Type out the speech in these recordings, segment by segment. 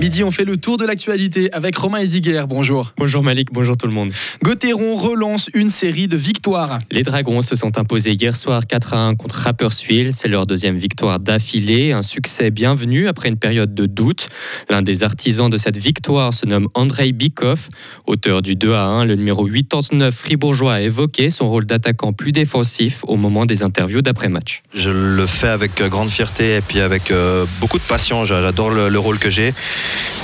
Midi, on fait le tour de l'actualité avec Romain Ediger. Bonjour. Bonjour Malik, bonjour tout le monde. Gauthieron relance une série de victoires. Les Dragons se sont imposés hier soir 4 à 1 contre Rapperswil. C'est leur deuxième victoire d'affilée. Un succès bienvenu après une période de doute. L'un des artisans de cette victoire se nomme Andrei Bikov. Auteur du 2 à 1, le numéro 89 fribourgeois a évoqué son rôle d'attaquant plus défensif au moment des interviews d'après-match. Je le fais avec grande fierté et puis avec euh, beaucoup de passion. J'adore le rôle que j'ai.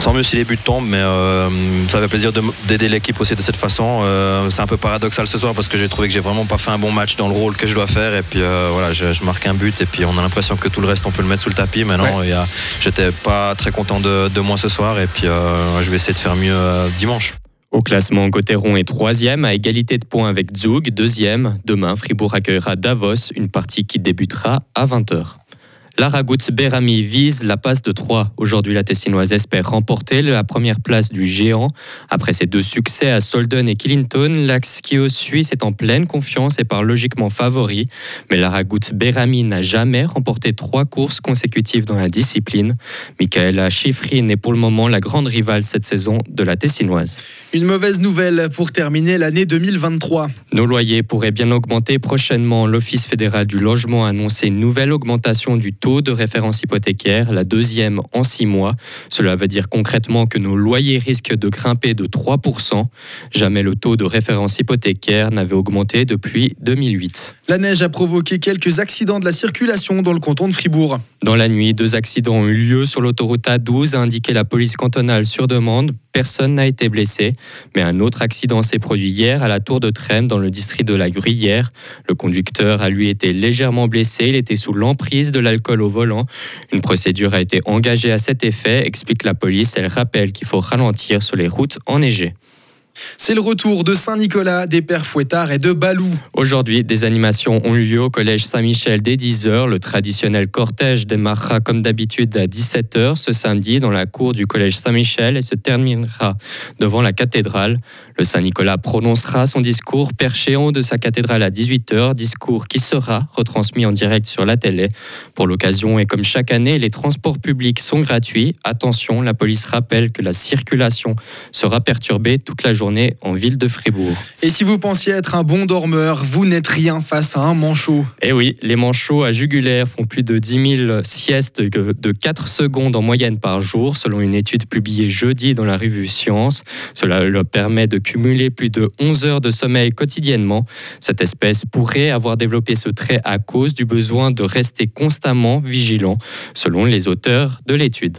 Sans mieux si les buts tombent, mais euh, ça fait plaisir de- d'aider l'équipe aussi de cette façon. Euh, c'est un peu paradoxal ce soir parce que j'ai trouvé que j'ai vraiment pas fait un bon match dans le rôle que je dois faire. Et puis euh, voilà, je, je marque un but et puis on a l'impression que tout le reste on peut le mettre sous le tapis. Mais non, j'étais pas très content de, de moi ce soir et puis je vais essayer de faire mieux dimanche. Au classement, Gauthieron est troisième à égalité de points avec Zug, deuxième. Demain, Fribourg accueillera Davos, une partie qui débutera à 20h. Lara Berami vise la passe de 3. Aujourd'hui, la Tessinoise espère remporter la première place du géant. Après ses deux succès à Solden et Killington, l'axe suisse est en pleine confiance et part logiquement favori. Mais Lara Berami n'a jamais remporté trois courses consécutives dans la discipline. Michaela Schifrin est pour le moment la grande rivale cette saison de la Tessinoise. Une mauvaise nouvelle pour terminer l'année 2023. Nos loyers pourraient bien augmenter prochainement. L'Office fédéral du logement a annoncé une nouvelle augmentation du taux de référence hypothécaire, la deuxième en six mois. Cela veut dire concrètement que nos loyers risquent de grimper de 3%. Jamais le taux de référence hypothécaire n'avait augmenté depuis 2008. La neige a provoqué quelques accidents de la circulation dans le canton de Fribourg. Dans la nuit, deux accidents ont eu lieu sur l'autoroute A12, a indiqué la police cantonale sur demande. Personne n'a été blessé, mais un autre accident s'est produit hier à la tour de Trême dans le district de la Gruyère. Le conducteur a lui été légèrement blessé, il était sous l'emprise de l'alcool au volant. Une procédure a été engagée à cet effet, explique la police. Elle rappelle qu'il faut ralentir sur les routes enneigées. C'est le retour de Saint-Nicolas, des pères fouettards et de Balou. Aujourd'hui, des animations ont eu lieu au collège Saint-Michel dès 10h. Le traditionnel cortège démarrera comme d'habitude à 17h ce samedi dans la cour du collège Saint-Michel et se terminera devant la cathédrale. Le Saint-Nicolas prononcera son discours perché en haut de sa cathédrale à 18h, discours qui sera retransmis en direct sur la télé. Pour l'occasion et comme chaque année, les transports publics sont gratuits. Attention, la police rappelle que la circulation sera perturbée toute la journée en ville de Fribourg. Et si vous pensiez être un bon dormeur, vous n'êtes rien face à un manchot. Eh oui, les manchots à jugulaire font plus de 10 000 siestes de de 4 secondes en moyenne par jour, selon une étude publiée jeudi dans la revue Science. Cela leur permet de cumuler plus de 11 heures de sommeil quotidiennement. Cette espèce pourrait avoir développé ce trait à cause du besoin de rester constamment vigilant, selon les auteurs de l'étude.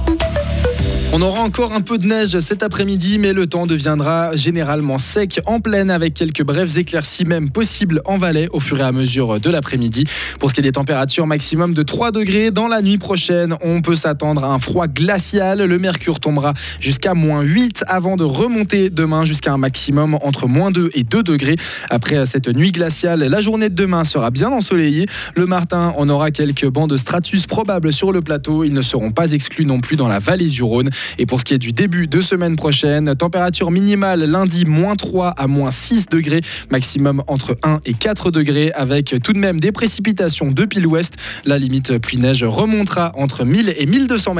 On aura encore un peu de neige cet après-midi, mais le temps deviendra généralement sec en plaine avec quelques brèves éclaircies même possibles en Valais au fur et à mesure de l'après-midi. Pour ce qui est des températures maximum de 3 degrés, dans la nuit prochaine, on peut s'attendre à un froid glacial. Le mercure tombera jusqu'à moins 8 avant de remonter demain jusqu'à un maximum entre moins 2 et 2 degrés. Après cette nuit glaciale, la journée de demain sera bien ensoleillée. Le matin, on aura quelques bancs de stratus probables sur le plateau. Ils ne seront pas exclus non plus dans la vallée du Rhône. Et pour ce qui est du début de semaine prochaine, température minimale lundi moins 3 à moins 6 degrés, maximum entre 1 et 4 degrés, avec tout de même des précipitations de pile ouest. La limite pluie-neige remontera entre 1000 et 1200 mètres.